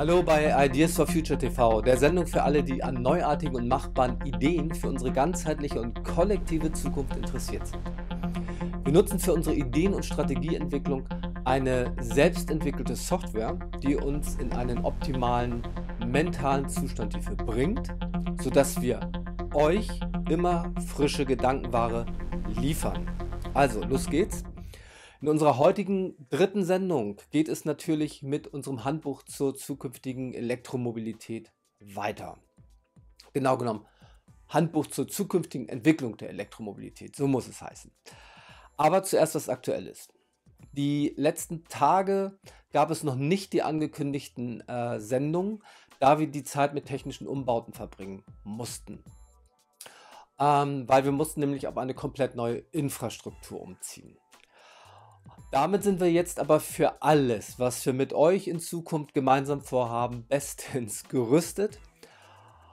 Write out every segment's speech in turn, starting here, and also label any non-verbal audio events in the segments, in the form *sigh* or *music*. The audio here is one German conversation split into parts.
Hallo bei Ideas for Future TV, der Sendung für alle, die an neuartigen und machbaren Ideen für unsere ganzheitliche und kollektive Zukunft interessiert sind. Wir nutzen für unsere Ideen- und Strategieentwicklung eine selbstentwickelte Software, die uns in einen optimalen mentalen Zustand hierfür bringt, sodass wir euch immer frische Gedankenware liefern. Also, los geht's. In unserer heutigen dritten Sendung geht es natürlich mit unserem Handbuch zur zukünftigen Elektromobilität weiter. Genau genommen, Handbuch zur zukünftigen Entwicklung der Elektromobilität, so muss es heißen. Aber zuerst was Aktuelles. Die letzten Tage gab es noch nicht die angekündigten äh, Sendungen, da wir die Zeit mit technischen Umbauten verbringen mussten. Ähm, weil wir mussten nämlich auf eine komplett neue Infrastruktur umziehen. Damit sind wir jetzt aber für alles, was wir mit euch in Zukunft gemeinsam vorhaben, bestens *laughs* gerüstet.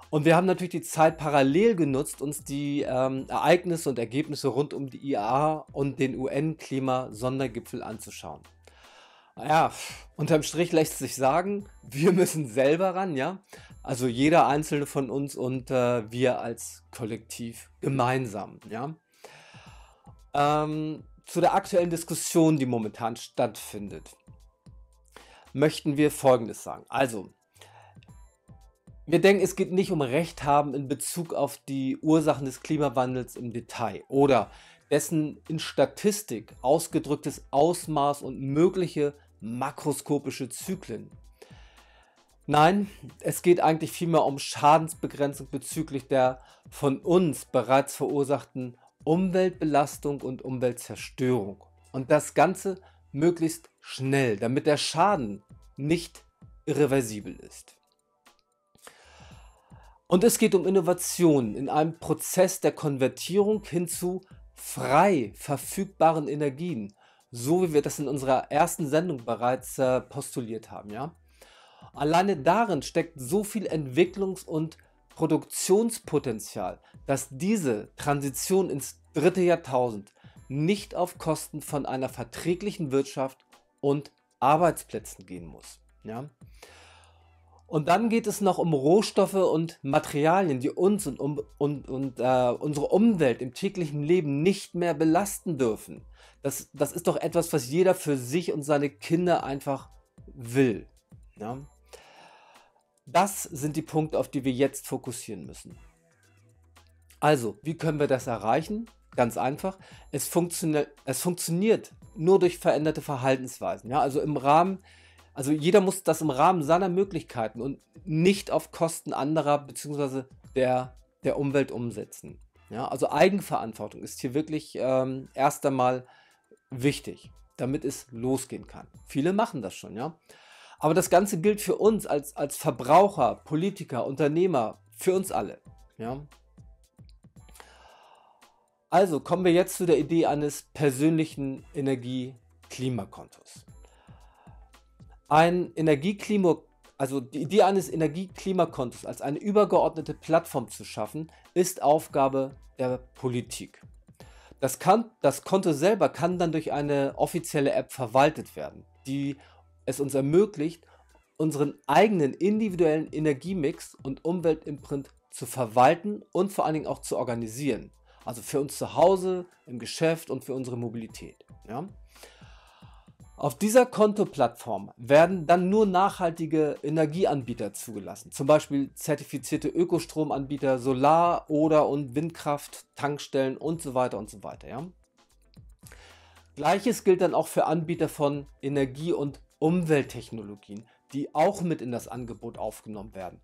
Und wir haben natürlich die Zeit parallel genutzt, uns die ähm, Ereignisse und Ergebnisse rund um die IAA und den UN-Klimasondergipfel anzuschauen. Naja, unterm Strich lässt sich sagen, wir müssen selber ran, ja. Also jeder einzelne von uns und äh, wir als Kollektiv gemeinsam, ja. Ähm, zu der aktuellen Diskussion, die momentan stattfindet, möchten wir Folgendes sagen. Also, wir denken, es geht nicht um Recht haben in Bezug auf die Ursachen des Klimawandels im Detail oder dessen in Statistik ausgedrücktes Ausmaß und mögliche makroskopische Zyklen. Nein, es geht eigentlich vielmehr um Schadensbegrenzung bezüglich der von uns bereits verursachten Umweltbelastung und Umweltzerstörung. Und das Ganze möglichst schnell, damit der Schaden nicht irreversibel ist. Und es geht um Innovationen in einem Prozess der Konvertierung hin zu frei verfügbaren Energien, so wie wir das in unserer ersten Sendung bereits äh, postuliert haben. Ja? Alleine darin steckt so viel Entwicklungs- und Produktionspotenzial, dass diese Transition ins dritte Jahrtausend nicht auf Kosten von einer verträglichen Wirtschaft und Arbeitsplätzen gehen muss. Ja? Und dann geht es noch um Rohstoffe und Materialien, die uns und, um, und, und äh, unsere Umwelt im täglichen Leben nicht mehr belasten dürfen. Das, das ist doch etwas, was jeder für sich und seine Kinder einfach will. Ja? Das sind die Punkte, auf die wir jetzt fokussieren müssen. Also, wie können wir das erreichen? Ganz einfach. Es, funktio es funktioniert nur durch veränderte Verhaltensweisen. Ja? Also im Rahmen also jeder muss das im Rahmen seiner Möglichkeiten und nicht auf Kosten anderer bzw. Der, der Umwelt umsetzen. Ja, also Eigenverantwortung ist hier wirklich ähm, erst einmal wichtig, damit es losgehen kann. Viele machen das schon, ja. Aber das Ganze gilt für uns als, als Verbraucher, Politiker, Unternehmer, für uns alle. Ja. Also kommen wir jetzt zu der Idee eines persönlichen Energie-Klimakontos. Ein Energieklima, also die Idee eines Energieklimakontos als eine übergeordnete Plattform zu schaffen, ist Aufgabe der Politik. Das, kann, das Konto selber kann dann durch eine offizielle App verwaltet werden, die es uns ermöglicht, unseren eigenen individuellen Energiemix und Umweltimprint zu verwalten und vor allen Dingen auch zu organisieren. Also für uns zu Hause, im Geschäft und für unsere Mobilität. Ja? Auf dieser Kontoplattform werden dann nur nachhaltige Energieanbieter zugelassen, zum Beispiel zertifizierte Ökostromanbieter, Solar- oder und Windkraft, Tankstellen und so weiter und so weiter. Ja? Gleiches gilt dann auch für Anbieter von Energie- und Umwelttechnologien, die auch mit in das Angebot aufgenommen werden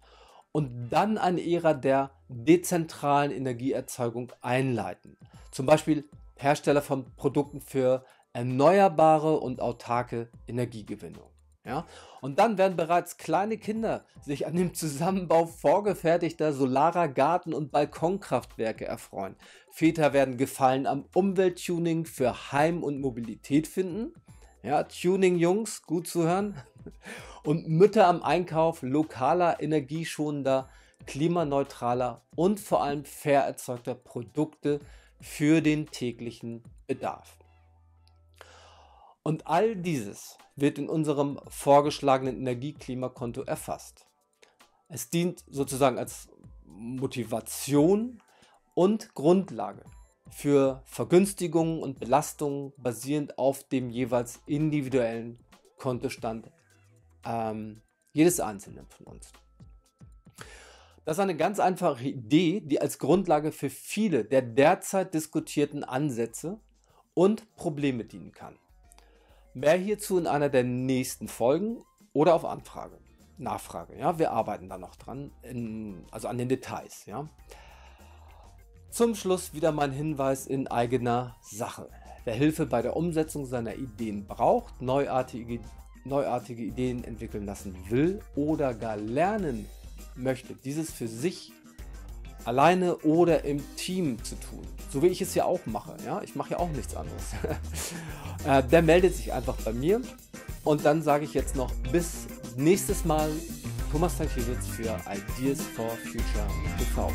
und dann eine Ära der dezentralen Energieerzeugung einleiten. Zum Beispiel Hersteller von Produkten für erneuerbare und autarke Energiegewinnung. Ja? Und dann werden bereits kleine Kinder sich an dem Zusammenbau vorgefertigter solarer Garten- und Balkonkraftwerke erfreuen. Väter werden Gefallen am Umwelttuning für Heim und Mobilität finden. Ja, Tuning-Jungs, gut zu hören. Und Mütter am Einkauf lokaler, energieschonender, klimaneutraler und vor allem fair erzeugter Produkte für den täglichen Bedarf. Und all dieses wird in unserem vorgeschlagenen Energieklimakonto erfasst. Es dient sozusagen als Motivation und Grundlage für Vergünstigungen und Belastungen basierend auf dem jeweils individuellen Kontostand ähm, jedes Einzelnen von uns. Das ist eine ganz einfache Idee, die als Grundlage für viele der derzeit diskutierten Ansätze und Probleme dienen kann. Mehr hierzu in einer der nächsten Folgen oder auf Anfrage. Nachfrage. Ja, wir arbeiten da noch dran, in, also an den Details. Ja. Zum Schluss wieder mein Hinweis in eigener Sache. Wer Hilfe bei der Umsetzung seiner Ideen braucht, neuartige, neuartige Ideen entwickeln lassen will oder gar lernen möchte, dieses für sich alleine oder im Team zu tun, so wie ich es ja auch mache, ja, ich mache ja auch nichts anderes, *laughs* äh, der meldet sich einfach bei mir und dann sage ich jetzt noch bis nächstes Mal Thomas Tankiewicz für Ideas for Future TV.